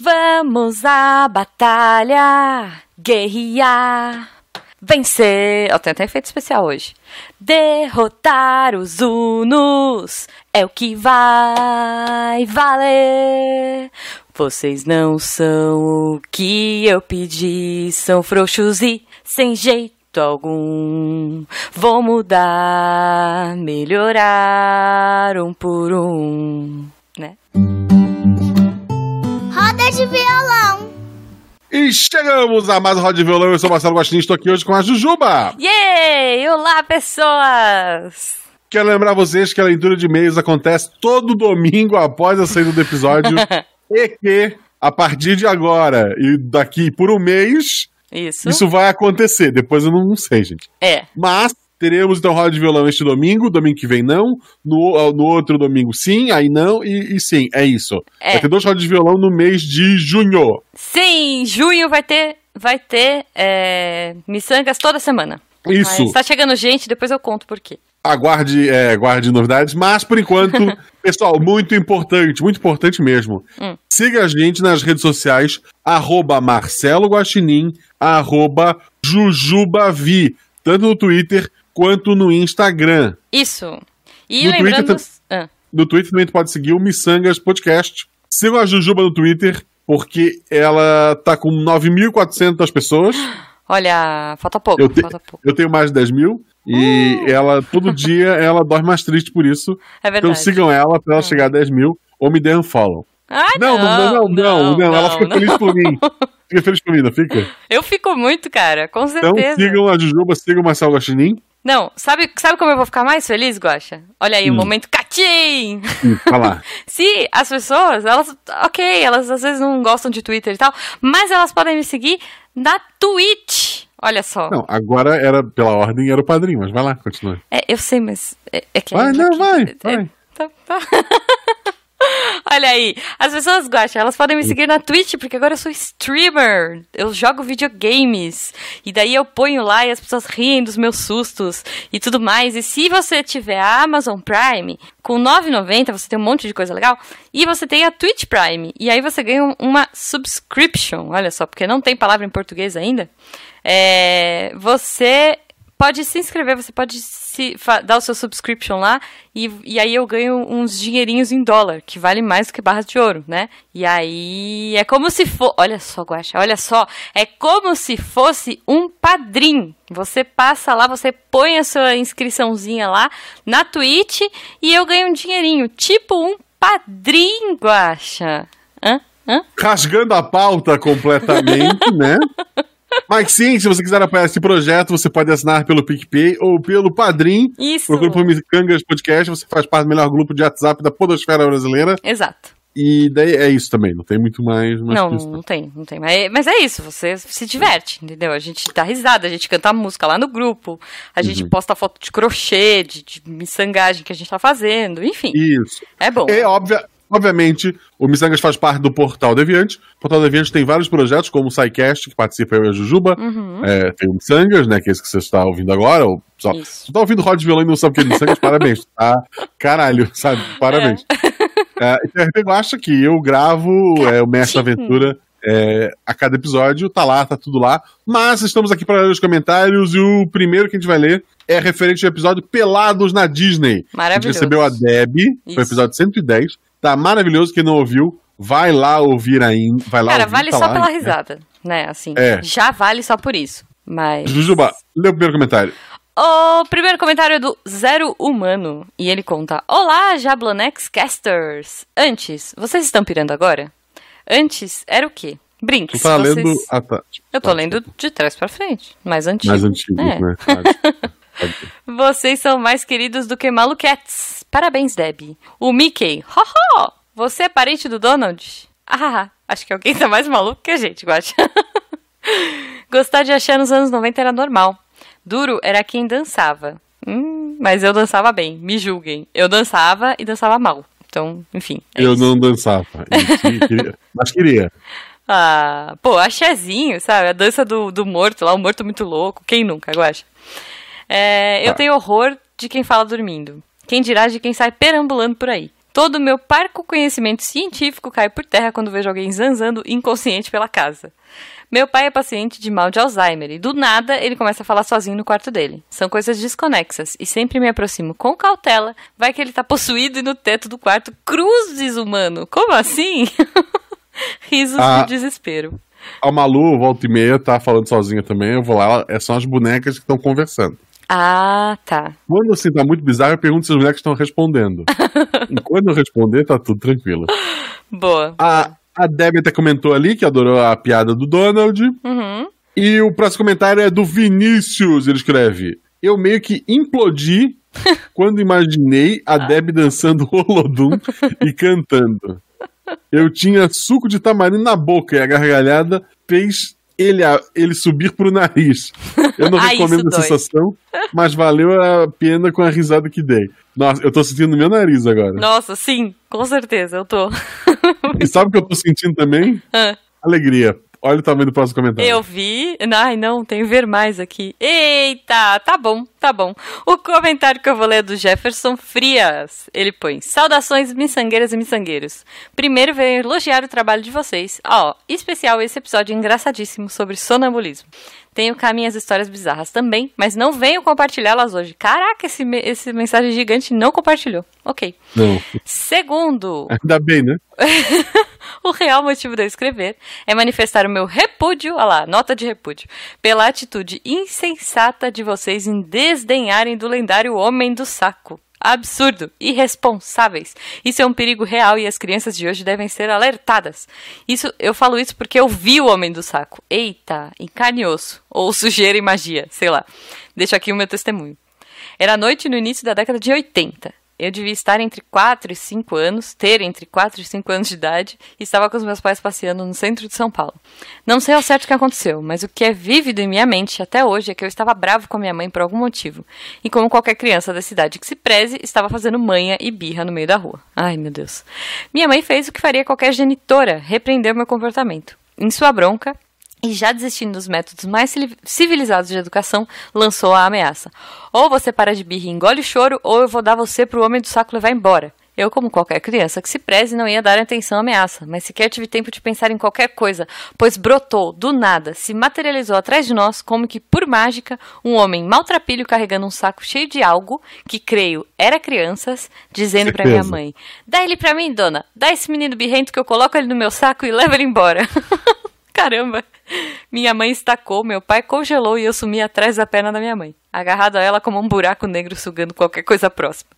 Vamos à batalha, guerrear, vencer. Ó, tem até efeito especial hoje. Derrotar os Unos é o que vai valer. Vocês não são o que eu pedi, são frouxos e sem jeito algum. Vou mudar, melhorar um por um, né? De violão. E chegamos a mais um Roda de Violão. Eu sou Marcelo Guaxinim, estou aqui hoje com a Jujuba. Yay! Olá, pessoas! Quero lembrar vocês que a leitura de e-mails acontece todo domingo após a saída do episódio e que, a partir de agora e daqui por um mês, Isso. isso vai acontecer. Depois eu não sei, gente. É. Mas teremos então roda de violão este domingo, domingo que vem não, no, no outro domingo sim, aí não, e, e sim, é isso. É. Vai ter dois rodas de violão no mês de junho. Sim, junho vai ter, vai ter é, miçangas toda semana. Isso. Mas tá chegando gente, depois eu conto por quê. Aguarde, é, aguarde novidades, mas por enquanto, pessoal, muito importante, muito importante mesmo. Hum. Siga a gente nas redes sociais, arroba Marcelo Guaxinim, arroba Jujubavi, tanto no Twitter quanto no Instagram. Isso. E No lembrando. Twitter Ah, No Twitter também tu pode seguir o Missangas Podcast. Sigam a Jujuba no Twitter, porque ela tá com 9.400 pessoas. olha, falta pouco, Eu, te- falta pouco. eu tenho mais de 10 mil. E ela, todo dia, ela dorme mais triste por isso. É verdade. Então sigam ela pra ela chegar a 10 mil ou me dê um follow. Ai, Não, não, não, não, não, ela fica feliz por mim. Fica feliz por mim, não fica? Eu fico muito, cara, com Então certeza. sigam a Jujuba, sigam o Marcelo Guaxinim. Não, sabe, sabe como eu vou ficar mais feliz, Guaxa? Olha aí, o Hum. momento catim! Hum, lá. Se as pessoas, elas, ok, elas às vezes não gostam de Twitter e tal, mas elas podem me seguir na Twitch. Olha só. Não, agora era, pela ordem, era o padrinho, mas vai lá, continua. É, eu sei, mas é, é que Vai, é não, que- vai, é- vai. tá- tá. Olha aí, as pessoas gostam, elas podem me seguir na Twitch, porque agora eu sou streamer, eu jogo videogames, e daí eu ponho lá e as pessoas riem dos meus sustos e tudo mais. E se você tiver a Amazon Prime, com R$ 9,90 você tem um monte de coisa legal, e você tem a Twitch Prime, e aí você ganha um- uma subscription, olha só, porque não tem palavra em português ainda. É, você pode se inscrever, você pode se, dar o seu subscription lá e, e aí eu ganho uns dinheirinhos em dólar, que vale mais do que barras de ouro, né? E aí é como se for, olha só, Guaxa, olha só, é como se fosse um padrim. Você passa lá, você põe a sua inscriçãozinha lá na Twitch e eu ganho um dinheirinho, tipo um padrim, Guaxa. Hã? Hã? rasgando a pauta completamente, né? Mas sim, se você quiser apoiar esse projeto, você pode assinar pelo PicPay ou pelo Padrim. Isso. Procura por Micangas Podcast, você faz parte do melhor grupo de WhatsApp da podosfera brasileira. Exato. E daí é isso também, não tem muito mais. mais Não, não tem, não tem. Mas, mas é isso, você se diverte, entendeu? A gente dá risada, a gente canta música lá no grupo, a gente Uhum. posta foto de crochê, de, de miçangagem que a gente tá fazendo, enfim. Isso. É bom. E, óbvia, obviamente, o Missangas faz parte do Portal Deviante. O Portal Deviante tem vários projetos, como o SciCast, que participa eu e a Jujuba. Uhum. É, tem o Missangas, né, que é esse que você está ouvindo agora. Ou, só, Isso. você tá ouvindo Rod Violão e não sabe o que é Missangas, parabéns. Tá? Caralho, sabe? Parabéns. É, e tem a RP Guacha, que eu gravo é, o Mestre. Aventura é, a cada episódio. Tá lá, tá tudo lá. Mas estamos aqui para ler os comentários e o primeiro que a gente vai ler é referente ao episódio Pelados na Disney. A gente Maravilhoso. recebeu a Deb, foi o episódio 110. Tá maravilhoso, quem não ouviu, vai lá ouvir ainda. Vai lá Cara, ouvir, vale tá só lá, pela né? risada, né? Assim, É. já vale só por isso. Mas. Jujuba, lê o primeiro comentário. O primeiro comentário é do Zero Humano. E ele conta: Olá, Jablonex Casters! Antes, vocês estão pirando agora? Antes era o quê? Tu Brinks. tá vocês- lendo. Ah, tá. Eu tô lendo de trás pra frente, mais antigo. Mais antigo, É. né? Vocês são mais queridos do que Maluquetes. Parabéns, Debbie. O Mickey. Ho, ho! Você é parente do Donald? Ah, acho que alguém tá mais maluco que a gente, Guacha. Gostar de achar nos anos 90 era normal. Duro era quem dançava. Hum, mas eu dançava bem, me julguem. Eu dançava e dançava mal. Então, enfim. é Eu isso. não dançava. Queria- Mas queria. Ah, pô, axézinho, sabe? A dança do, do morto lá, o morto muito louco. Quem nunca, Guacha? É, eu Tá. tenho horror de quem fala dormindo. Quem dirá de quem sai perambulando por aí. Todo o meu parco conhecimento científico cai por terra quando vejo alguém zanzando inconsciente pela casa. Meu pai é paciente de mal de Alzheimer e do nada ele começa a falar sozinho no quarto dele. São coisas desconexas e sempre me aproximo com cautela. Vai que ele tá possuído e no teto do quarto cruzes humano. Como assim? Risos Ah. de desespero. A Malu, volta e meia, tá falando sozinha também. Eu vou lá, é são as bonecas que estão conversando. Ah, tá. Quando assim tá muito bizarro, eu pergunto se as bonecas estão respondendo. e quando eu responder, tá tudo tranquilo. Boa. A, a Debbie até comentou ali que adorou a piada do Donald. Uhum. E o próximo comentário é do Vinícius. Ele escreve: Eu meio que implodi quando imaginei a Debbie dançando Holodum e cantando. Eu tinha suco de tamarindo na boca e a gargalhada fez ele, ele subir pro nariz. Eu não Ah, recomendo a sensação, mas valeu a pena com a risada que dei. Nossa, eu tô sentindo meu nariz agora. Nossa, sim, com certeza, eu tô. E sabe o que eu tô sentindo também? Ah. Alegria. Olha o tamanho do próximo comentário. Eu vi. Ai, não, tem ver mais aqui. Eita, tá bom, tá bom. O comentário que eu vou ler é do Jefferson Frias. Ele põe: Saudações, miçangueiras e miçangueiros. Primeiro venho elogiar o trabalho de vocês. Ó, especial esse episódio engraçadíssimo sobre sonambulismo. Tenho cá minhas histórias bizarras também, mas não venho compartilhá-las hoje. Caraca, esse, esse mensagem gigante não compartilhou. Ok. Não. Segundo, Ainda bem, né? o real motivo de eu escrever é manifestar o meu repúdio, olha lá, nota de repúdio, pela atitude insensata de vocês em desdenharem do lendário Homem do Saco. Absurdo, irresponsáveis. Isso é um perigo real e as crianças de hoje devem ser alertadas. Isso, eu falo isso porque eu vi o Homem do Saco. Eita, em carne e osso. Ou sujeira e magia, sei lá. Deixo aqui o meu testemunho. Era noite no início da década de 80. Eu devia estar entre 4 e 5 anos, ter entre 4 e 5 anos de idade, e estava com os meus pais passeando no centro de São Paulo. Não sei ao certo o que aconteceu, mas o que é vívido em minha mente até hoje é que eu estava bravo com a minha mãe por algum motivo. E como qualquer criança da cidade que se preze, estava fazendo manha e birra no meio da rua. Ai, meu Deus. Minha mãe fez o que faria qualquer genitora, repreendeu meu comportamento. Em sua bronca, e já desistindo dos métodos mais civili- civilizados de educação, lançou a ameaça. Ou você para de birra e engole o choro, ou eu vou dar você pro homem do saco levar embora. Eu, como qualquer criança que se preze, não ia dar atenção à ameaça, mas sequer tive tempo de pensar em qualquer coisa, pois brotou, do nada, se materializou atrás de nós, como que, por mágica, um homem maltrapilho carregando um saco cheio de algo, que creio era crianças, dizendo pra minha mãe: Dá ele pra mim, dona, dá esse menino birrento que eu coloco ele no meu saco e levo ele embora. Caramba! Minha mãe estacou, meu pai congelou e eu sumi atrás da perna da minha mãe, agarrado a ela como um buraco negro sugando qualquer coisa próxima.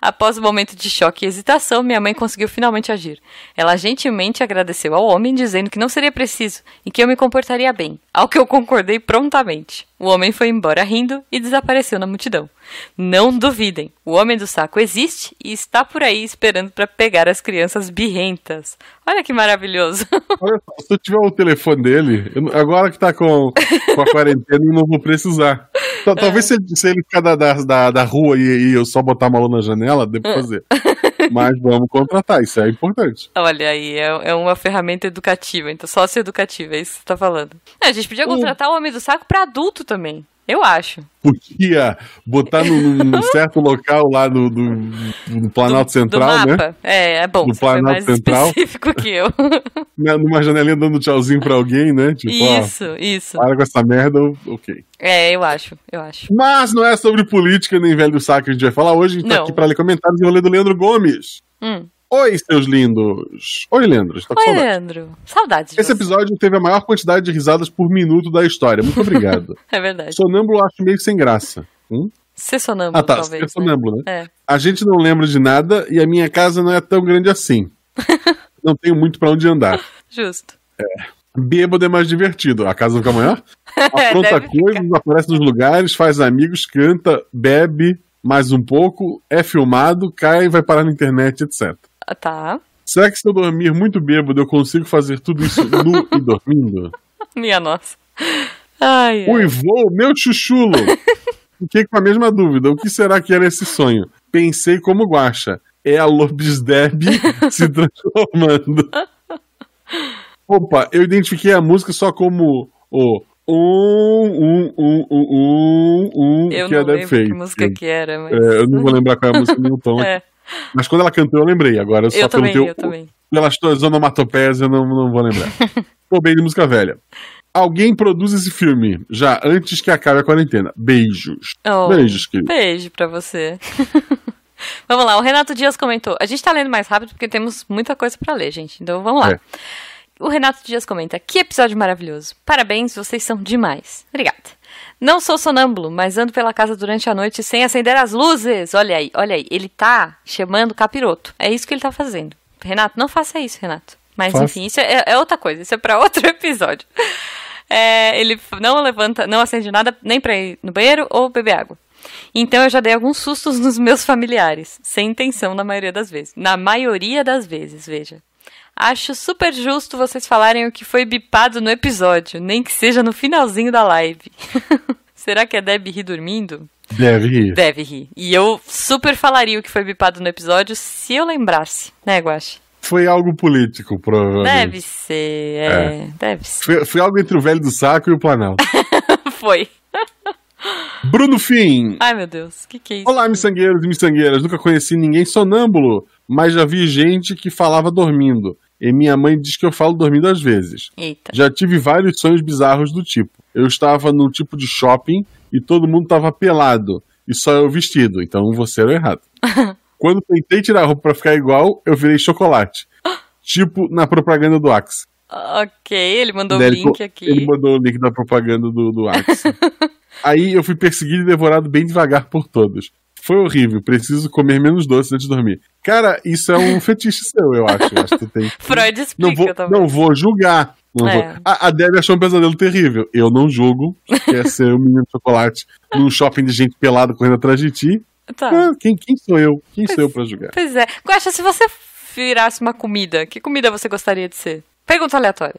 Após um momento de choque e hesitação, minha mãe conseguiu finalmente agir. Ela gentilmente agradeceu ao homem, dizendo que não seria preciso e que eu me comportaria bem, ao que eu concordei prontamente. O homem foi embora rindo e desapareceu na multidão. Não duvidem, o homem do saco existe e está por aí esperando para pegar as crianças birrentas. Olha que maravilhoso. Olha se eu tiver o telefone dele, agora que tá com, com a quarentena, eu não vou precisar. Tal- Talvez se, ele, se ele ficar da, da, da, rua e, e eu só botar a mão na janela, dê pra fazer. Mas vamos contratar, isso é importante. Olha aí, é, é uma ferramenta educativa, então sócio-educativa, é isso que você tá falando. É, a gente podia contratar o homem do saco pra adulto também. Eu acho. Podia botar num, num certo local lá do, do, do Planalto Central, do né? mapa. É, é bom. Do foi Planalto mais Central. específico que eu. Né, Numa janelinha dando tchauzinho pra alguém, né? Tipo, isso, ó, isso. para com essa merda, ok. É, eu acho, eu acho. Mas não é sobre política nem velho do saco que a gente vai falar hoje. A gente tá Não. aqui pra ler comentários e ler do Leandro Gomes. Hum. Oi, seus lindos. Oi, Leandro. Tá Oi, saudade. Leandro. Saudades de Esse você. episódio teve a maior quantidade de risadas por minuto da história. Muito obrigado. É verdade. Sonâmbulo acho meio sem graça. Hum? Ser sonâmbulo, Ah, tá. talvez. Ser sonâmbulo, né? né? É. A gente não lembra de nada e a minha casa não é tão grande assim. não tenho muito pra onde andar. Justo. Bêbado é mais divertido. A casa fica maior? Apronta É, deve coisas, aparece nos lugares, faz amigos, canta, bebe mais um pouco, é filmado, cai e vai parar na internet, etc. Ah, Tá. Será que se eu dormir muito bêbado eu consigo fazer tudo isso nu e dormindo? Minha nossa. Ai, ai. Uivou, meu chuchulo! Fiquei com a mesma dúvida. O que será que era esse sonho? Pensei como guacha. É a Lobisdeb se transformando. Opa, eu identifiquei a música só como o um, um, um, um, um, um Eu que não a Deb lembro que música que era, mas... É, eu não vou lembrar qual é a música nem o tom. É. Mas quando ela cantou, eu lembrei. Agora, só Eu pelo também, teu, eu também. pelas tuas onomatopeias, eu não, não vou lembrar. Tô bem de música velha. Alguém produz esse filme já antes que acabe a quarentena. Beijos. Oh, Beijos, querido. Beijo pra você. vamos lá, o Renato Dias comentou. A gente tá lendo mais rápido porque temos muita coisa pra ler, gente. Então vamos lá. É. O Renato Dias comenta: Que episódio maravilhoso. Parabéns, vocês são demais. Obrigada. Não sou sonâmbulo, mas ando pela casa durante a noite sem acender as luzes. Olha aí, olha aí. Ele tá chamando capiroto. É isso que ele tá fazendo. Renato, não faça isso, Renato. Mas enfim, isso é, é outra coisa. Isso é pra outro episódio. É, ele não levanta, não acende nada nem pra ir no banheiro ou beber água. Então eu já dei alguns sustos nos meus familiares, sem intenção na maioria das vezes. Na maioria das vezes, veja. Acho super justo vocês falarem o que foi bipado no episódio, nem que seja no finalzinho da live. Será que a Deb ri dormindo? Deve rir. Deve rir. E eu super falaria o que foi bipado no episódio se eu lembrasse, né, Guache? Foi algo político, provavelmente. Deve ser, é, deve ser. Foi, foi algo entre o velho do saco e o Planalto. Foi. Bruno Fim. Ai, meu Deus, o que, que é isso? Olá, miçangueiros e miçangueiras. Nunca conheci ninguém sonâmbulo, mas já vi gente que falava dormindo. E minha mãe diz que eu falo dormindo às vezes. Eita. Já tive vários sonhos bizarros do tipo. Eu estava num tipo de shopping e todo mundo estava pelado. E só eu vestido, então você era o errado. Quando tentei tirar a roupa pra ficar igual, eu virei chocolate. tipo na propaganda do Axe. Ok, ele mandou o Daí ele link aqui. Ele mandou o link da propaganda do, do Axe. Aí eu fui perseguido e devorado bem devagar por todos. Foi horrível, preciso comer menos doce antes de dormir. Cara, isso é um fetiche seu, eu acho. Eu acho que tem. Freud explica Não vou, também. não vou julgar. Não É. vou. A, a Debbie achou um pesadelo terrível. Eu não julgo. Quer ser um menino de chocolate num shopping de gente pelada correndo atrás de ti. Tá. Ah, quem, quem sou eu? Quem sou eu pra julgar? Pois é. Guaxa, se você virasse uma comida, que comida você gostaria de ser? Pergunta aleatória.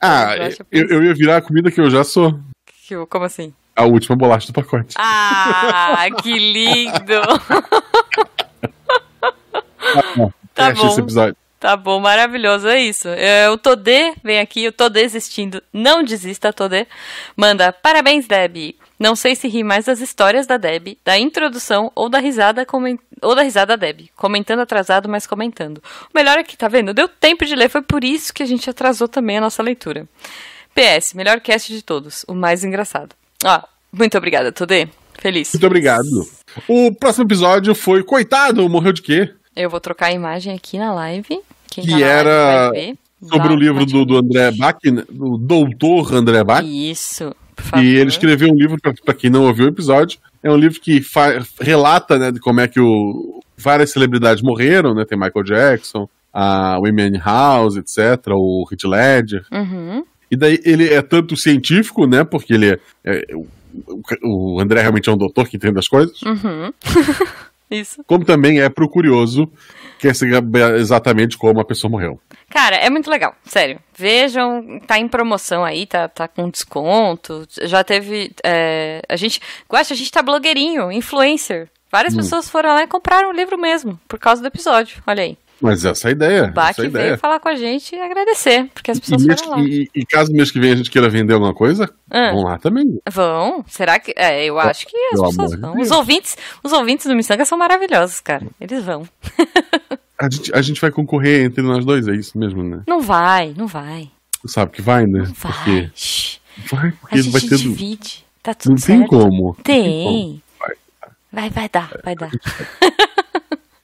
Ah, eu, eu ia virar a comida que eu já sou. Que- Como assim? A última bolacha do pacote. Ah, que lindo! tá Fecha esse bom. episódio. Tá bom, maravilhoso, é isso. É, o Todê vem aqui, eu tô desistindo. Não desista, Todê. Manda, parabéns, Deb. Não sei se ri mais das histórias da Deb, da introdução ou da risada ou da risada da Deb. Comentando atrasado, mas comentando. O melhor é que, tá vendo? Deu tempo de ler, foi por isso que a gente atrasou também a nossa leitura. PS, melhor cast de todos, o mais engraçado. Ó, muito obrigada, Todê. Feliz. Muito obrigado. O próximo episódio foi Coitado, morreu de quê? Eu vou trocar a imagem aqui na live. Quem Que tá live era vai ver. Sobre o livro do, do André Bach, né? do doutor André Bach. Isso. E ele escreveu um livro, pra- pra quem não ouviu o episódio, é um livro que relata, né, de como é que o, várias celebridades morreram, né, tem Michael Jackson, a Amy House, etc., o Heath Ledger. Uhum. E daí ele é tanto científico, né, porque ele é, é- o, o André realmente é um doutor que entende as coisas, Uhum. Isso. como também é pro curioso, quer saber exatamente como a pessoa morreu. Cara, é muito legal, sério. Vejam, tá em promoção aí, tá, tá com desconto. Já teve. é, a gente. Gosta, a gente tá blogueirinho, influencer. Várias Hum. pessoas foram lá e compraram o livro mesmo, por causa do episódio. Olha aí. Mas essa é a ideia. O Bach essa é a veio falar com a gente e agradecer, porque as E, pessoas mês, foram lá. e, e caso mês que vem a gente queira vender alguma coisa, Ah. vão lá também. Vão? Será que. É, eu acho que as pelo pessoas de vão. Os ouvintes, os ouvintes do Missanga são maravilhosos, cara. Eles vão. A gente, a gente vai concorrer entre nós dois, é isso mesmo, né? Não vai, não vai. Sabe que vai, né? Não vai. Porque vai, A porque gente vai ter. divide. Tá tudo Não tem certo. como. Não Tem. Vai. Vai, vai dar, vai dar.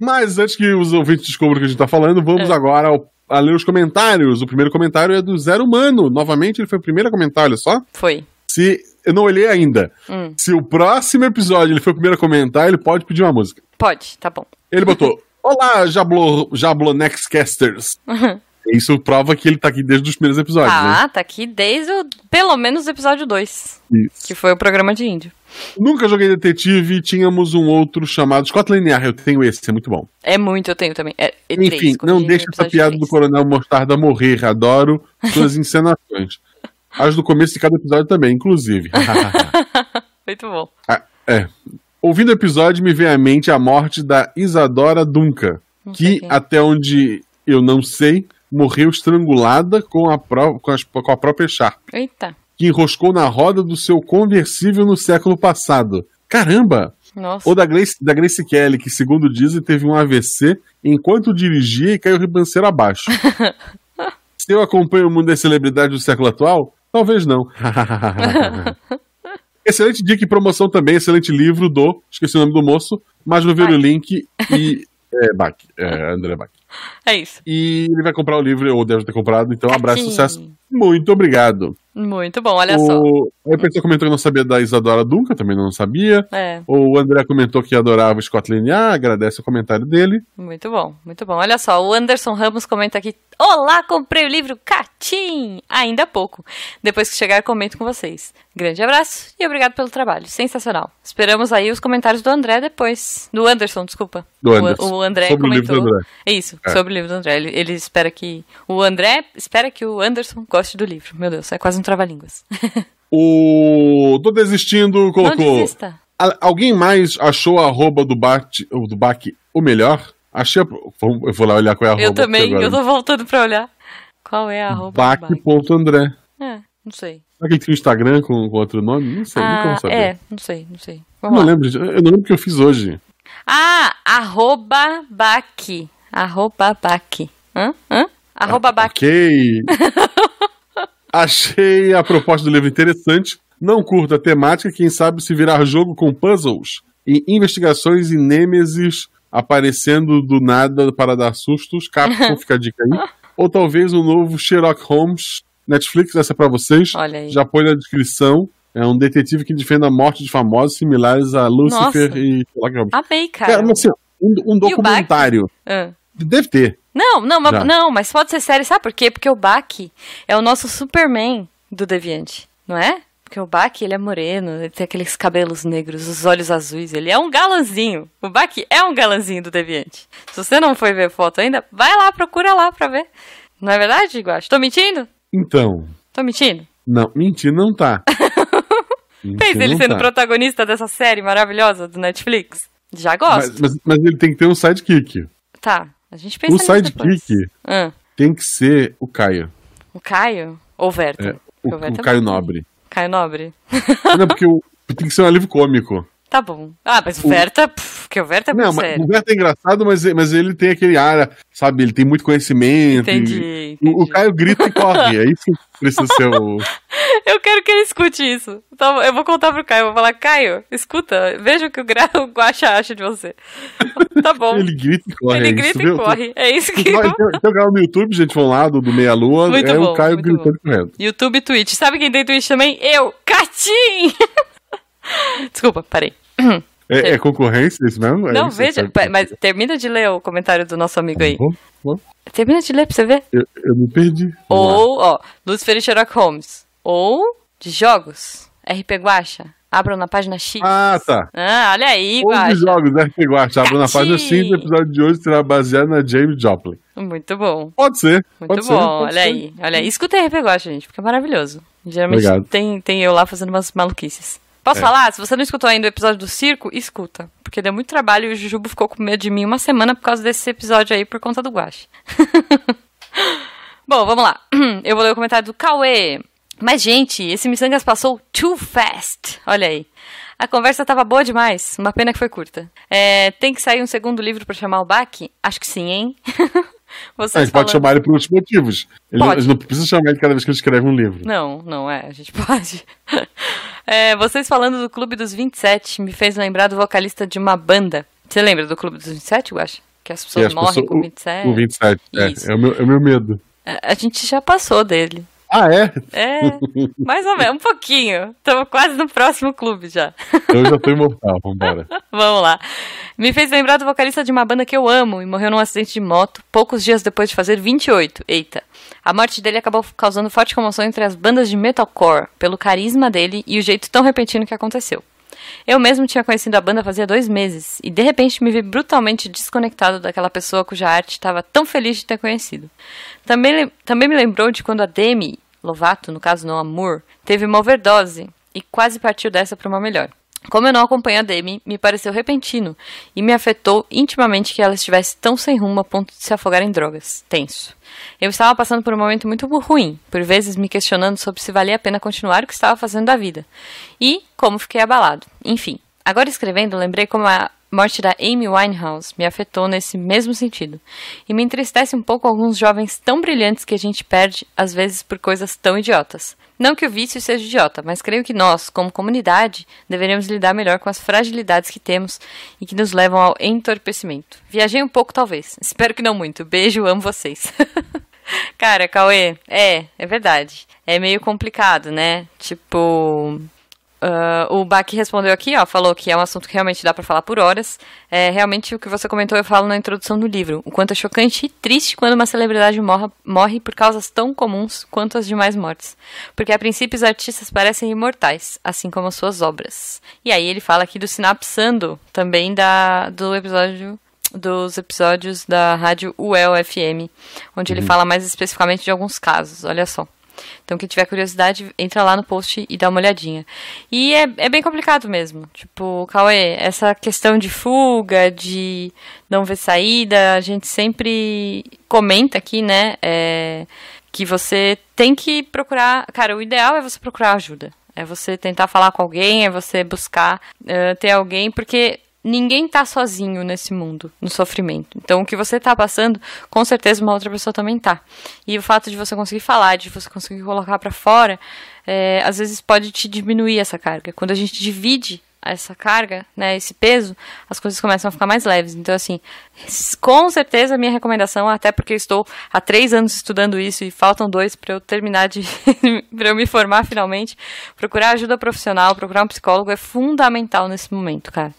Mas antes que os ouvintes descubram o que a gente tá falando, vamos É. agora ao- a ler os comentários. O primeiro comentário é do Zero Humano. Novamente, ele foi o primeiro a comentar, olha só. Foi. Se. Eu não olhei ainda. Hum. Se o próximo episódio ele foi o primeiro a comentar, ele pode pedir uma música. Pode, tá bom. Ele botou: Olá, Jablo, Jablonexcasters. Isso prova que ele tá aqui desde os primeiros episódios, né? Ah, tá aqui desde o, pelo menos o episódio 2, Isso. que foi o programa de índio. Nunca joguei detetive e tínhamos um outro chamado Scott Linear. Eu tenho esse, é muito bom. É muito, eu tenho também. É, é três, Enfim, não corrigindo deixe o essa piada três. do Coronel Mostarda morrer. Adoro suas encenações. As do começo de cada episódio também, inclusive. Muito bom. Ah, é. Ouvindo o episódio, me vem à mente a morte da Isadora Duncan, Não que, quem é. até onde eu não sei, morreu estrangulada com a, com as- com a própria Sharp, Eita. Que enroscou na roda do seu conversível no século passado. Caramba! Nossa. Ou da Grace, da Grace Kelly, que segundo dizem teve um AVC enquanto dirigia e caiu ribanceiro abaixo. Se eu acompanho o mundo das celebridades do século atual, talvez não. excelente dica e promoção também, excelente livro do, esqueci o nome do moço, mas não ver o link e é, Bach, é, André Bach. É isso. E ele vai comprar o livro, ou deve ter comprado, então um abraço, sucesso. Muito obrigado. Muito bom, olha só. O... Aí a pessoa comentou que não sabia da Isadora Duncan, também não sabia. É, O André comentou que adorava o Scotland Yard, agradece o comentário dele. muito bom, muito bom. Olha só, o Anderson Ramos comenta aqui: Olá, comprei o livro Catim! Ainda há pouco. Depois que chegar, comento com vocês. Grande abraço e obrigado pelo trabalho. Sensacional. Esperamos aí os comentários do André depois. Do Anderson, desculpa. Do O- Anderson. O, André Sobre o livro comentou. do André. Isso, É. sobre o livro do André. Ele, ele espera que. O André espera que o Anderson goste do livro. Meu Deus, é quase um trava-línguas. O. Tô desistindo, Não colocou. desista. A- Alguém mais achou a arroba do ou do Bac o melhor? Achei a... Eu vou lá olhar qual é a arroba. Eu também, eu tô voltando pra olhar. Qual é a arroba? Bac.andré. É, não sei. Será que ele tem um Instagram com, com outro nome? Não sei, nunca Ah, vou saber. é, não sei, não sei. Vamos não lá. lembro, eu não lembro o que eu fiz hoje. Ah, arroba Baque. Arroba Baque. Hã? Hã? Arroba Baque. Ok. Achei a proposta do livro interessante. Não curto a temática, quem sabe se virar jogo com puzzles e investigações e nêmesis aparecendo do nada para dar sustos. Capcom, fica a dica aí. Ou talvez um novo Sherlock Holmes Netflix, essa é pra vocês. Olha aí. Já põe na descrição. É um detetive que defende a morte de famosos similares a Lucifer Nossa. e Sherlock Holmes. Amei, cara. Cara, mas assim, um, um o documentário. Deve ter. Não, não, mas, não, mas pode ser sério, sabe por quê? Porque o Bach é o nosso Superman do Deviante, não é? Porque o Bach, ele é moreno, ele tem aqueles cabelos negros, os olhos azuis, ele é um galanzinho. O Bach é um galanzinho do Deviante. Se você não foi ver foto ainda, vai lá, procura lá pra ver. Não é verdade, Guacho? Tô mentindo? Então, Tô mentindo? Não, mentir não tá. Fez ele sendo tá. protagonista dessa série maravilhosa do Netflix? Já gosto. Mas, mas, mas ele tem que ter um sidekick. Tá, a gente pensa O sidekick Ah, tem que ser o Caio. o Caio? Ou o Verta? É, o, Verta o Caio. Nobre. Caio Nobre? não, porque o, tem que ser um alívio cômico. Tá bom. Ah, mas o Verta, pff, porque o Verta é muito Não, mas sério. o Beto é engraçado, mas, mas ele tem aquele ar, sabe? Ele tem muito conhecimento. Entendi, e- entendi. O, o Caio grita e corre. É isso que precisa ser o. Eu quero que ele escute isso. Então, eu vou contar pro Caio, eu vou falar, Caio, escuta, veja o que o, gra... o Guaxa acha de você. Tá bom. Ele grita e corre. Ele é isso, grita viu? e corre. É isso que Tem, tem, tem um canal no YouTube, gente, vão lá, do, do Meia Lua. Muito é bom, o Caio gritando e correndo. YouTube e Twitch. Sabe quem tem Twitch também? Eu, Catim! Desculpa, parei. É, é concorrência isso mesmo? É Não, isso, veja, pa- mas termina de ler o comentário do nosso amigo aí. Bom, bom. Termina de ler pra você ver. Eu, eu me perdi. Ou, ó, Lucifer e Sherlock Holmes. Ou de jogos, RP Guacha. Abram na página X. Ah, tá. Ah, olha aí, Ou Guacha. de jogos, RP Guacha. Abre na página 5 o episódio de hoje será baseado na James Joplin. Muito bom. Pode ser. Muito pode bom, ser, olha ser. aí. Olha aí. Escuta RP Guacha, gente, porque é maravilhoso. Geralmente Obrigado. tem, tem eu lá fazendo umas maluquices. Posso É. falar? Se você não escutou ainda o episódio do circo, escuta. Porque deu muito trabalho e o Jujubo ficou com medo de mim uma semana por causa desse episódio aí, por conta do Guache. Bom, vamos lá. Eu vou ler o comentário do Cauê. Mas, gente, esse Missangas passou too fast. Olha aí. A conversa tava boa demais. Uma pena que foi curta. É, tem que sair um segundo livro pra chamar o Baque? Acho que sim, hein? Ah, a Vocês gente pode falando- chamar ele por outros motivos. Ele não, Pode. a gente não precisa chamar ele cada vez que ele escreve um livro. Não, não é, a gente pode. É, vocês falando do Clube dos 27 me fez lembrar do vocalista de uma banda. Você lembra do Clube dos 27, eu acho? Que as pessoas as morrem pessoas- com o- 27. O 27. É, Isso. é, o meu, é o meu medo. A a gente já passou dele. Ah, é? É, mais ou menos, um pouquinho. Estamos quase no próximo clube já. Eu já tô imortal, vambora. Vamos lá. Me fez lembrar do vocalista de uma banda que eu amo e morreu num acidente de moto poucos dias depois de fazer 28. Eita. A morte dele acabou causando forte comoção entre as bandas de metalcore, pelo carisma dele e o jeito tão repentino que aconteceu. Eu mesmo tinha conhecido a banda fazia dois meses e de repente me vi brutalmente desconectado daquela pessoa cuja arte estava tão feliz de ter conhecido. Também, também me lembrou de quando a Demi Lovato, no caso não Amor, teve uma overdose e quase partiu dessa para uma melhor. Como eu não acompanho a Demi, me pareceu repentino e me afetou intimamente que ela estivesse tão sem rumo a ponto de se afogar em drogas. Tenso. Eu estava passando por um momento muito ruim, por vezes me questionando sobre se valia a pena continuar o que estava fazendo da vida. E como fiquei abalado. Enfim, Agora escrevendo, lembrei como a morte da Amy Winehouse me afetou nesse mesmo sentido. E me entristece um pouco alguns jovens tão brilhantes que a gente perde, às vezes, por coisas tão idiotas. Não que o vício seja idiota, mas creio que nós, como comunidade, deveríamos lidar melhor com as fragilidades que temos e que nos levam ao entorpecimento. Viajei um pouco, talvez. Espero que não muito. Beijo, amo vocês. Cara, Cauê, é, é verdade. É meio complicado, né? Tipo, Uh, o Bach respondeu aqui, ó, falou que é um assunto que realmente dá para falar por horas. É, realmente o que você comentou eu falo na introdução do livro. O quanto é chocante e triste quando uma celebridade morra, morre por causas tão comuns quanto as demais mortes. Porque a princípio os artistas parecem imortais, assim como as suas obras. E aí ele fala aqui do sinapsando também da, do episódio dos episódios da rádio UEL FM, onde uhum. ele fala mais especificamente de alguns casos. Olha só. Então, quem tiver curiosidade, entra lá no post e dá uma olhadinha. E é, é bem complicado mesmo. Tipo, Cauê, essa questão de fuga, de não ver saída, a gente sempre comenta aqui, né? É, que você tem que procurar. Cara, o ideal é você procurar ajuda. É você tentar falar com alguém, é você buscar uh, ter alguém, porque ninguém tá sozinho nesse mundo, no sofrimento. Então, o que você tá passando, com certeza uma outra pessoa também tá. E o fato de você conseguir falar, de você conseguir colocar para fora, é, às vezes pode te diminuir essa carga. Quando a gente divide essa carga, né, esse peso, as coisas começam a ficar mais leves. Então, assim, com certeza a minha recomendação, até porque eu estou há três anos estudando isso e faltam dois para eu terminar de, para eu me formar finalmente, procurar ajuda profissional, procurar um psicólogo é fundamental nesse momento, cara.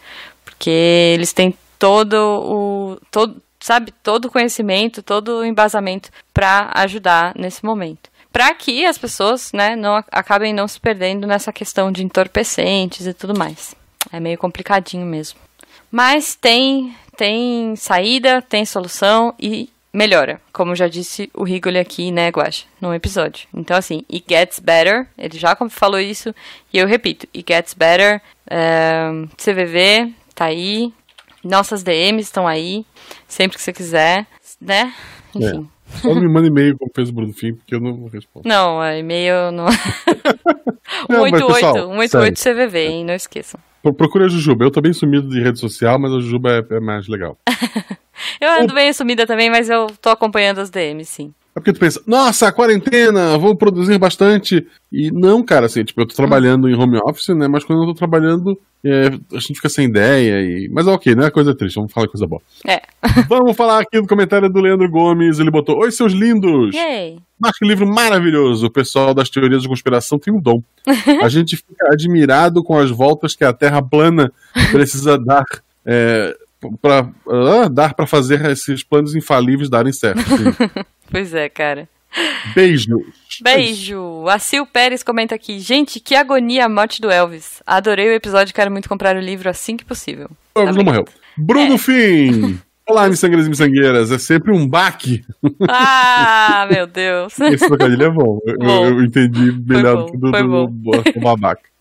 Porque eles têm todo o. Todo, sabe, todo o conhecimento, todo o embasamento para ajudar nesse momento. Para que as pessoas, né, não acabem não se perdendo nessa questão de entorpecentes e tudo mais. É meio complicadinho mesmo. Mas tem tem saída, tem solução e melhora, como já disse o Rigoli aqui, né, Guacha, no episódio. Então, assim, it gets better, ele já falou isso, e eu repito, it gets better, é, CVV, tá aí. Nossas DMs estão aí, sempre que você quiser, né? Enfim. É. Só me manda e-mail como fez o Bruno Fim, porque eu não respondo. Não, e-mail não. 188, 188 CVV, hein? Não esqueçam. Procure a Jujuba. Eu tô bem sumido de rede social, mas a Jujuba é, é mais legal. eu ando bem sumida também, mas eu tô acompanhando as DMs, sim. É porque tu pensa, nossa, quarentena, vou produzir bastante. E não, cara, assim, tipo, eu tô trabalhando em home office, né? Mas quando eu tô trabalhando, é, a gente fica sem ideia. E... Mas ok, não é coisa triste, vamos falar coisa boa. É. vamos falar aqui do comentário do Leandro Gomes. Ele botou: Oi, seus lindos! Yay! Mas que livro maravilhoso! O pessoal das teorias de conspiração tem um dom. a gente fica admirado com as voltas que a Terra plana precisa dar. É, para uh, dar para fazer esses planos infalíveis darem certo. pois é, cara. Beijo. Beijo. A Sil Pérez comenta aqui. Gente, que agonia a morte do Elvis. Adorei o episódio, quero muito comprar o livro assim que possível. O Elvis não morreu. Bruno é. Fim. Olá, miçangueiras e miçangueiras. É sempre um baque. Ah, meu Deus. Esse trocadilho é bom. bom. Eu, eu, entendi melhor do que do, do, do, do babaca.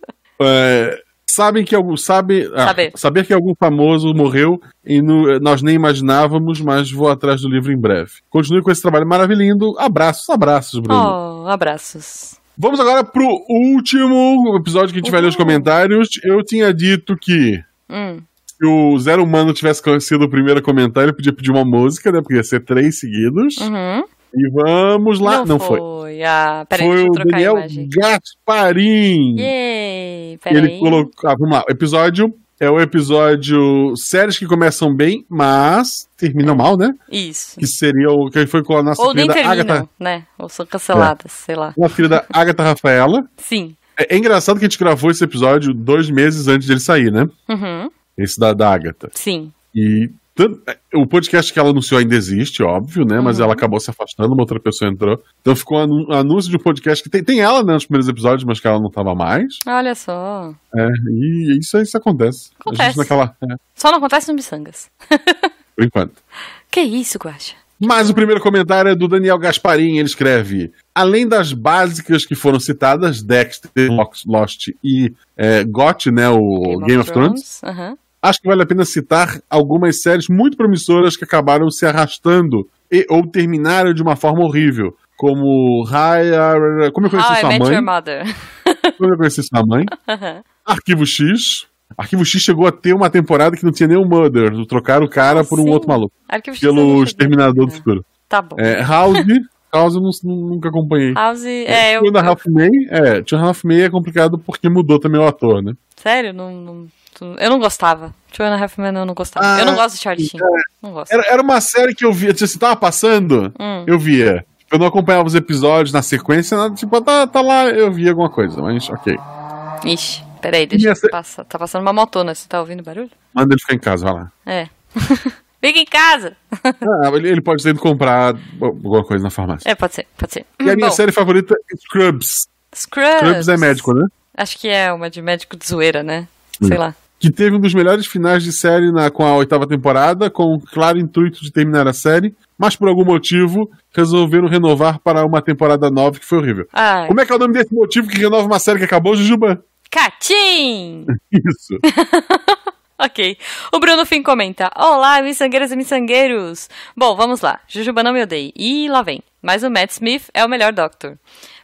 É, sabem que algum sabe ah, saber. saber que algum famoso morreu e no, nós nem imaginávamos, mas vou atrás do livro em breve. Continue com esse trabalho maravilhoso. Abraços, abraços, Bruno. Oh, abraços. Vamos agora pro último episódio que a gente uhum. vai ler os comentários. Eu tinha dito que hum. se o Zero Humano tivesse sido o primeiro comentário, podia pedir uma música, né? Podia ser três seguidos. Uhum. E vamos lá. Não, Não foi. foi. Ah, peraí, foi o Daniel Gasparim. Yay, Ele colocou. Ah, vamos lá. O episódio é o episódio séries que começam bem, mas terminam mal, né? Isso. Que seria o que foi com a nossa Ou querida nem terminam, Agatha. né? Ou são canceladas, é. sei lá. Uma filha da Agatha Rafaela. Sim. É, é, engraçado que a gente gravou esse episódio dois meses antes dele sair, né? Uhum. Esse da, da Agatha. Sim. E é, o podcast que ela anunciou ainda existe, óbvio, né? Mas uhum. ela acabou se afastando, uma outra pessoa entrou. Então ficou um anúncio de um podcast que tem, tem ela né, nos primeiros episódios, mas que ela não tava mais. Olha só. É, e isso, isso acontece. Acontece. Naquela, é. Só não acontece no Missangas. Por enquanto. Que isso, Guaxa? Mas o primeiro comentário é do Daniel Gasparim. Ele escreve: Além das básicas que foram citadas, Dexter, Lost e é, GOT, né? O Game, Game of, Thrones. Thrones. Acho que vale a pena citar algumas séries muito promissoras que acabaram se arrastando e, ou terminaram de uma forma horrível. Como High, Como eu conheci How sua I mãe. Your Mother. como eu conheci sua mãe. Arquivo X. Arquivo X chegou a ter uma temporada que não tinha nem o Mother. Trocaram o cara Ah, por um sim. outro maluco. Arquivo X eu Pelo. Exterminador do É. Futuro. Tá bom. É, House, House eu não- nunca acompanhei. House, é, eu, Two and a Half Men, é, Two and a Half Men é complicado porque mudou também o ator, né? Sério, não, não- eu não gostava. Two and a Half Men eu não gostava. Ah, eu não gosto de Charlie Sheen. Não gosto. Era, era uma série que eu via, tipo assim, tava passando, Hum. eu via. Eu não acompanhava os episódios na sequência, nada, tipo, tá, tá lá, eu via alguma coisa, mas ok. Ixi, peraí, deixa eu se- passar. Tá passando uma motona, você tá ouvindo barulho? Manda ele ficar em casa, vai lá. É. Fica em casa! Ah, ele, pode ter ido comprar alguma coisa na farmácia. É, pode ser, pode ser. E a minha Bom, série favorita é Scrubs. Scrubs. Scrubs é médico, né? Acho que é uma de médico de zoeira, né? Sei lá. Que teve um dos melhores finais de série na, com a oitava temporada, com o claro intuito de terminar a série, mas por algum motivo resolveram renovar para uma temporada nova que foi horrível. Ai, Como é que é o nome desse motivo que renova uma série que acabou, Jujuba? Catim! Isso. Ok. O Bruno Fim comenta: Olá, miçangueiras e miçangueiros! Bom, vamos lá. Jujuba não me odeie. E lá vem. Mas o Matt Smith é o melhor Doctor.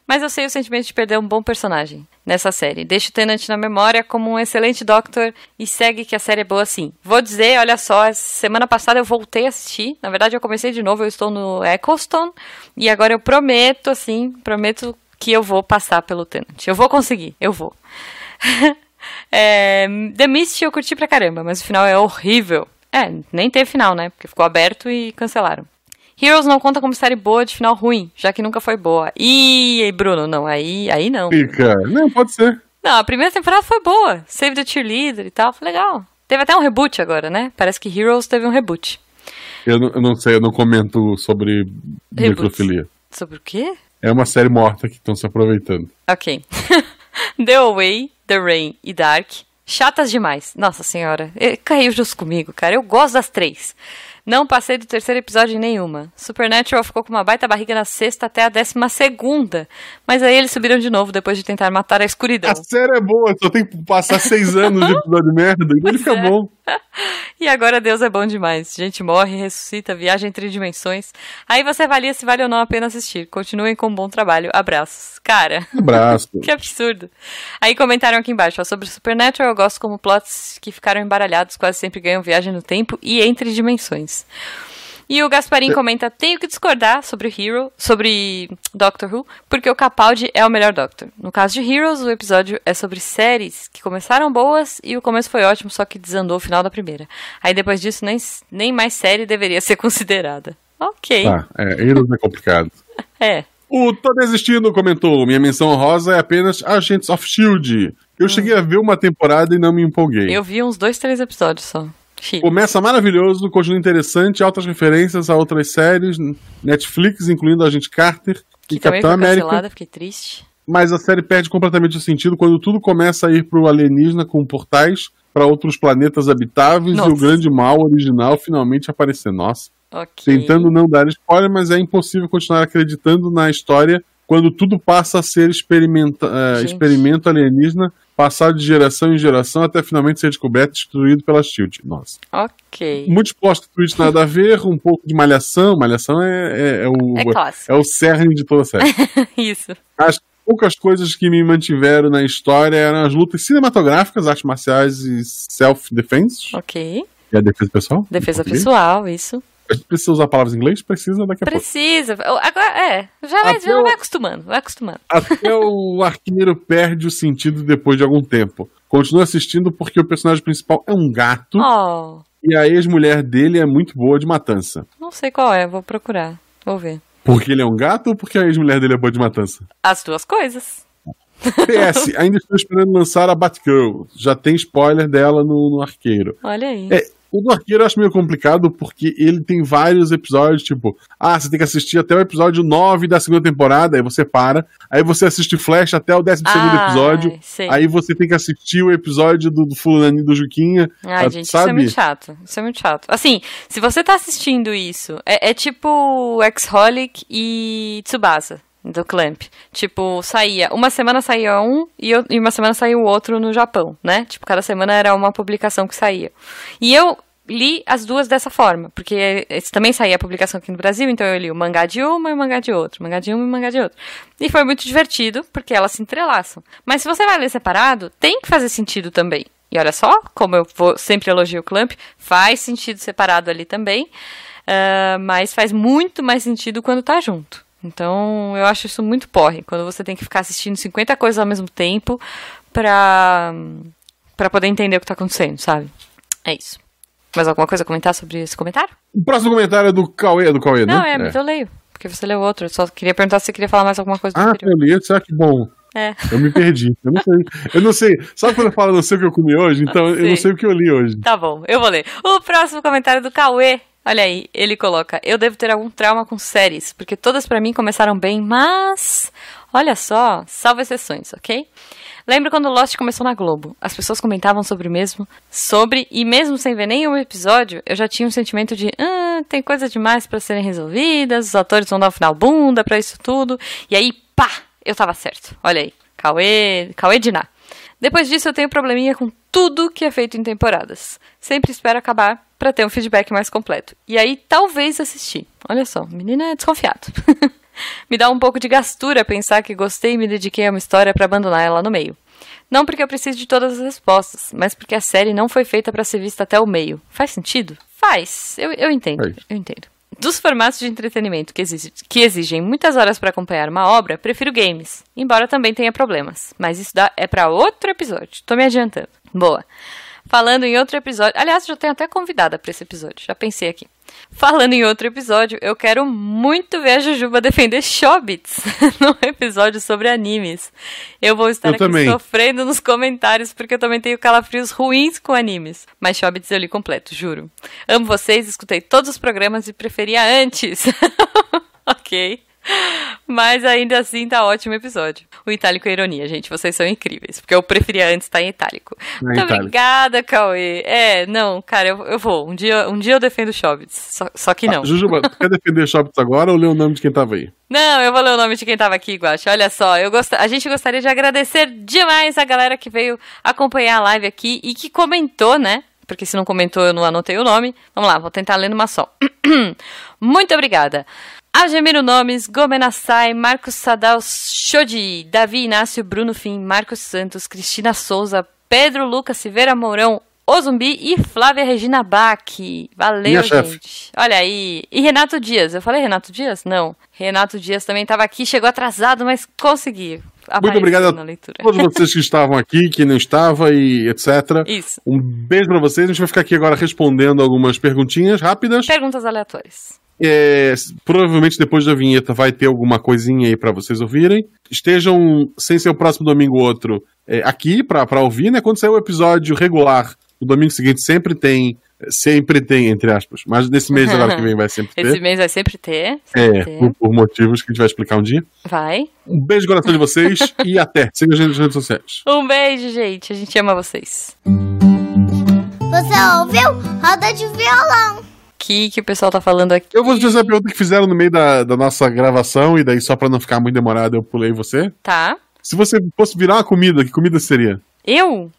Mas eu sei o sentimento de perder um bom personagem nessa série. Deixa o Tennant na memória como um excelente Doctor e segue que a série é boa sim. Vou dizer, olha só, semana passada eu voltei a assistir. Na verdade, eu comecei de novo, eu estou no Eccleston. E agora eu prometo, assim, prometo que eu vou passar pelo Tennant. Eu vou conseguir, eu vou. É, The Mist eu curti pra caramba, mas o final é horrível. É, nem teve final, né? Porque ficou aberto e cancelaram. Heroes não conta como série boa de final ruim, já que nunca foi boa. Ih, Bruno, não, aí, aí não. Fica. Não, pode ser. Não, a primeira temporada foi boa. Save the Cheerleader e tal, foi legal. Teve até um reboot agora, né? Parece que Heroes teve um reboot. Eu não, eu não sei, eu não comento sobre necrofilia. Sobre o quê? É uma série morta que estão se aproveitando. Ok. The Away, The Rain e Dark. Chatas demais. Nossa senhora. eh, Caiu justo comigo, cara. Eu gosto das três. Não passei do terceiro episódio em nenhuma. Supernatural ficou com uma baita barriga na sexta até a décima segunda. Mas aí eles subiram de novo depois de tentar matar a escuridão. A série é boa, só tem que passar seis anos de episódio de merda e ele fica é. bom. E agora Deus é bom demais. Gente morre, ressuscita, viaja entre dimensões. Aí você avalia se vale ou não a pena assistir. Continuem com um bom trabalho. Abraços. Cara. Abraço. Que absurdo. Aí comentaram aqui embaixo, ó, sobre Supernatural, eu gosto como plots que ficaram embaralhados quase sempre ganham viagem no tempo e entre dimensões. E o Gasparim comenta, tenho que discordar sobre Hero, sobre Doctor Who, porque o Capaldi é o melhor Doctor. No caso de Heroes, o episódio é sobre séries que começaram boas e o começo foi ótimo, só que desandou o final da primeira. Aí depois disso, nem, nem mais série deveria ser considerada. Ok. Tá, é, Heroes é complicado. É. O Tô Desistindo comentou: minha menção honrosa é apenas Agents of Shield. Eu cheguei a ver uma temporada e não me empolguei. Eu vi uns dois, três episódios só. Chique. Começa maravilhoso, continua interessante, altas referências a outras séries, Netflix, incluindo Agente Carter Que e Capitão América. cancelada, fiquei triste. Mas a série perde completamente o sentido quando tudo começa a ir pro alienígena com portais para outros planetas habitáveis Nossa. e o grande mal original finalmente aparecer. Nossa. Ok. Tentando não dar spoiler, mas é impossível continuar acreditando na história quando tudo passa a ser experimenta Gente. experimento alienígena, passado de geração em geração até finalmente ser descoberto e destruído pela Shield. Nossa. Ok. Muitos post-tweets nada a ver, um pouco de malhação. Malhação é, é, é o, É é o cerne de toda a série. Isso. As poucas coisas que me mantiveram na história eram as lutas cinematográficas, artes marciais e self-defense. Ok. E a defesa pessoal? Defesa pessoal, isso. Precisa usar palavras em inglês? Precisa daqui a pouco. Precisa. Agora, é. Já vai, já o- vai acostumando, vai acostumando. Até o arqueiro perde o sentido depois de algum tempo. Continua assistindo porque o personagem principal é um gato Oh, e a ex-mulher dele é muito boa de matança. não sei qual é, vou procurar. Vou ver. Porque ele é um gato ou porque a ex-mulher dele é boa de matança? As duas coisas. PS, ainda estou esperando lançar a Batgirl. Já tem spoiler dela no, no arqueiro. Olha aí. É, o do arqueiro eu acho meio complicado porque ele tem vários episódios, tipo, ah, você tem que assistir até o episódio 9 da segunda temporada, aí você para, aí você assiste Flash até o 12 segundo Ah, episódio, sei. aí você tem que assistir o episódio do, do Fulaninho do Juquinha, Ai, ah, gente, isso é sabe? muito chato. Isso é muito chato. Assim, se você tá assistindo isso, é, é tipo X-Holic e Tsubasa, do Clamp. Tipo, saía. Uma semana saía um e, eu- e uma semana saía o outro no Japão, né? Tipo, cada semana era uma publicação que saía. E eu li as duas dessa forma, porque também saía a publicação aqui no Brasil, então eu li o mangá de uma e o mangá de outro, mangá de uma e o mangá de outro. E foi muito divertido, porque elas se entrelaçam. Mas se você vai ler separado, tem que fazer sentido também. E olha só, como eu vou, sempre elogio o Clamp, faz sentido separado ali também, uh, mas faz muito mais sentido quando tá junto. Então, eu acho isso muito porre, quando você tem que ficar assistindo 50 coisas ao mesmo tempo pra, pra poder entender o que tá acontecendo, sabe? É isso. Mais alguma coisa a comentar sobre esse comentário? O próximo comentário é do Cauê, é do Cauê, Não, né? é, mas eu leio, porque você leu outro. Eu só queria perguntar se você queria falar mais alguma coisa do Ah, anterior. eu li, será que bom? É. Eu me perdi. Eu não sei. Eu não sei. Sabe quando eu falo, não sei o que eu comi hoje? Então eu não sei o que eu li hoje. Tá bom, eu vou ler. O próximo comentário do Cauê. Olha aí, ele coloca: Eu devo ter algum trauma com séries, porque todas pra mim começaram bem, mas. Olha só, salvo exceções, ok? Lembro quando Lost começou na Globo. As pessoas comentavam sobre o mesmo, sobre, e mesmo sem ver nenhum episódio, eu já tinha um sentimento de, ah, tem coisa demais pra serem resolvidas, os atores vão dar um final bunda pra isso tudo. E aí, pá, eu tava certo. Olha aí, Cauê, Cauê Diná. Depois disso, eu tenho probleminha com tudo que é feito em temporadas. Sempre espero acabar pra ter um feedback mais completo. E aí, talvez assistir. Olha só, menina é desconfiado. me dá um pouco de gastura pensar que gostei e me dediquei a uma história pra abandonar ela no meio. Não porque eu preciso de todas as respostas, mas porque a série não foi feita pra ser vista até o meio. Faz sentido? Faz. Eu, eu entendo. Eu entendo. Dos formatos de entretenimento que, exige- que exigem muitas horas para acompanhar uma obra, prefiro games, embora também tenha problemas. Mas isso dá, é para outro episódio. Tô me adiantando. Boa. Falando em outro episódio. Aliás, já tenho até convidada para esse episódio. Já pensei aqui. Falando em outro episódio, eu quero muito ver a Jujuba defender Shobits num episódio sobre animes. Eu vou estar Eu aqui também. sofrendo nos comentários porque eu também tenho calafrios ruins com animes. Mas Shobits eu li completo, juro. Amo vocês, escutei todos os programas e preferia antes. ok. Mas ainda assim tá ótimo episódio. O itálico é ironia, gente. Vocês são incríveis. Porque eu preferia antes tá em itálico. Muito itálico. obrigada, Cauê. É, não, cara, eu, eu vou. Um dia, um dia eu defendo Shobits. Só, só que não. Ah, Jujuba, tu quer defender Shops agora ou ler o nome de quem tava aí? Não, eu vou ler o nome de quem tava aqui, Guacha. Olha só, eu gost... a gente gostaria de agradecer demais a galera que veio acompanhar a live aqui e que comentou, né? Porque se não comentou, eu não anotei o nome. Vamos lá, vou tentar ler numa só. Muito obrigada. Agemiro Nomes, Gomenassai, Marcos Sadal Shodi, Davi Inácio, Bruno Fim, Marcos Santos, Cristina Souza, Pedro Lucas Silveira Mourão, O Zumbi e Flávia Regina Bach. Valeu, Minha gente. chefe. Olha aí. E Renato Dias. Eu falei Renato Dias? Não. Renato Dias também estava aqui, chegou atrasado, mas consegui. Muito obrigado a leitura. todos vocês que estavam aqui, que não estava e etc. Isso. Um beijo pra vocês. A gente vai ficar aqui agora respondendo algumas perguntinhas rápidas. Perguntas aleatórias. É, provavelmente depois da vinheta vai ter alguma coisinha aí pra vocês ouvirem. Estejam, sem ser o próximo domingo ou outro, é, aqui pra pra ouvir, né? Quando sair o episódio regular, o domingo seguinte sempre tem. Sempre tem, entre aspas. Mas nesse mês agora que vem vai sempre ter. Esse mês vai sempre ter. É, sempre ter. por, por motivos que a gente vai explicar um dia. Vai. Um beijo no coração de vocês e até. Siga a gente nas redes sociais. Um beijo, gente. A gente ama vocês. Você ouviu? Roda de violão. O que, o pessoal tá falando aqui? Eu vou te fazer a pergunta que fizeram no meio da, da nossa gravação, e daí só pra não ficar muito demorado eu pulei você. Tá. Se você fosse virar uma comida, que comida seria? Eu?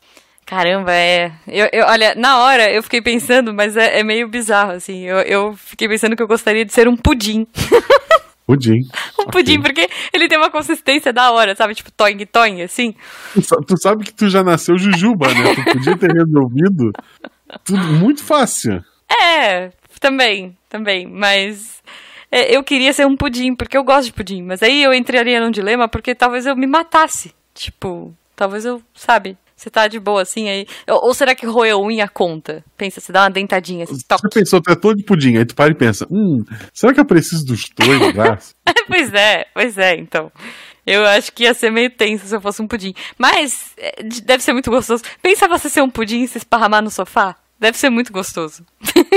Caramba, é. Eu, eu- olha, na hora eu fiquei pensando, mas é, é meio bizarro, assim. Eu, eu fiquei pensando que eu gostaria de ser um pudim. Pudim. Um Ok. pudim, porque ele tem uma consistência da hora, sabe? Tipo, toing toing, assim. Tu, tu sabe que tu já nasceu jujuba, né? Tu podia ter resolvido tudo muito fácil. É, também, também. Mas é, eu queria ser um pudim, porque eu gosto de pudim. Mas aí eu entraria num dilema, porque talvez eu me matasse. Tipo, talvez eu, sabe? Você tá de boa assim aí. Ou, será que roer unha conta? Pensa, você dá uma dentadinha assim, toque. Você pensou, é todo de pudim, aí tu para e pensa, hum, será que eu preciso dos dois no braço? pois é, pois é, então. Eu acho que ia ser meio tenso se eu fosse um pudim. Mas é, de- deve ser muito gostoso. Pensa você ser um pudim e se esparramar no sofá? Deve ser muito gostoso.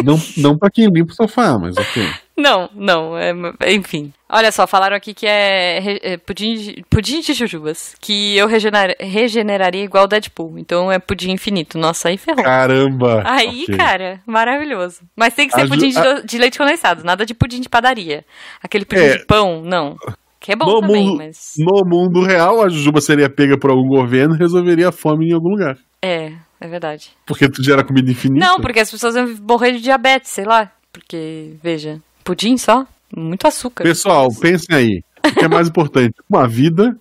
não, não pra quem limpa o sofá, mas ok. Não, não, é, enfim. Olha só, falaram aqui que é, é pudim, de, pudim de jujubas. Que eu regener- regeneraria igual Deadpool. Então é pudim infinito. Nossa, aí ferrou. Caramba! Aí, ok. cara, maravilhoso. Mas tem que ser A pudim de, a- do- de leite condensado, nada de pudim de padaria. Aquele pudim É. de pão, não. Que é bom No também, mundo, mas. no mundo real, a jujuba seria pega por algum governo e resolveria a fome em algum lugar. É, é verdade. Porque tu gera comida infinita. Não, porque as pessoas vão morrer de diabetes, sei lá. Porque, veja, pudim só, muito açúcar. Pessoal, pensem aí. O que é mais importante? Uma vida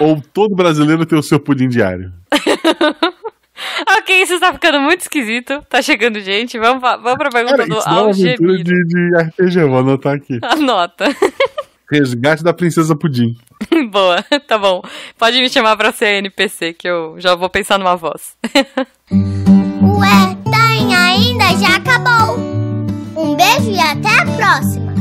ou todo brasileiro ter o seu pudim diário? ok, isso está ficando muito esquisito. Tá chegando gente. Vamos, pra- vamos pra pergunta Cara, do Algemiro. de, de RPG, vou anotar aqui. Anota. Resgate da Princesa Pudim. Boa, tá bom. Pode me chamar pra ser NPC, que eu já vou pensar numa voz. Ué, tá tem ainda? Já acabou. Um beijo e até a próxima.